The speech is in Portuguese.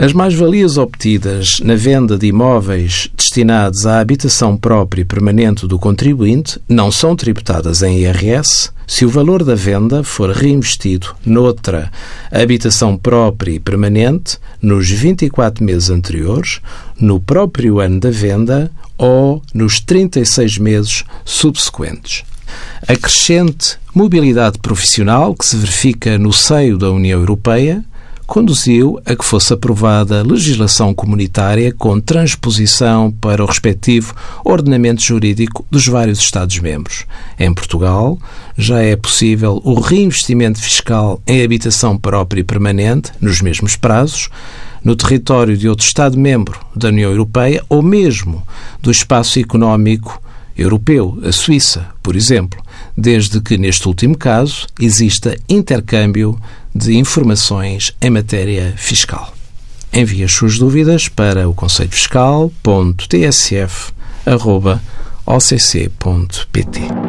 As mais-valias obtidas na venda de imóveis destinados à habitação própria e permanente do contribuinte não são tributadas em IRS se o valor da venda for reinvestido noutra habitação própria e permanente nos 24 meses anteriores, no próprio ano da venda ou nos 36 meses subsequentes. A crescente mobilidade profissional que se verifica no seio da União Europeia conduziu a que fosse aprovada legislação comunitária com transposição para o respectivo ordenamento jurídico dos vários Estados-membros. Em Portugal, já é possível o reinvestimento fiscal em habitação própria e permanente, nos mesmos prazos, no território de outro Estado-membro da União Europeia ou mesmo do espaço económico europeu, a Suíça, por exemplo, desde que, neste último caso, exista intercâmbio de informações em matéria fiscal. Envie as suas dúvidas para o conselhofiscal.tsf.occ.pt.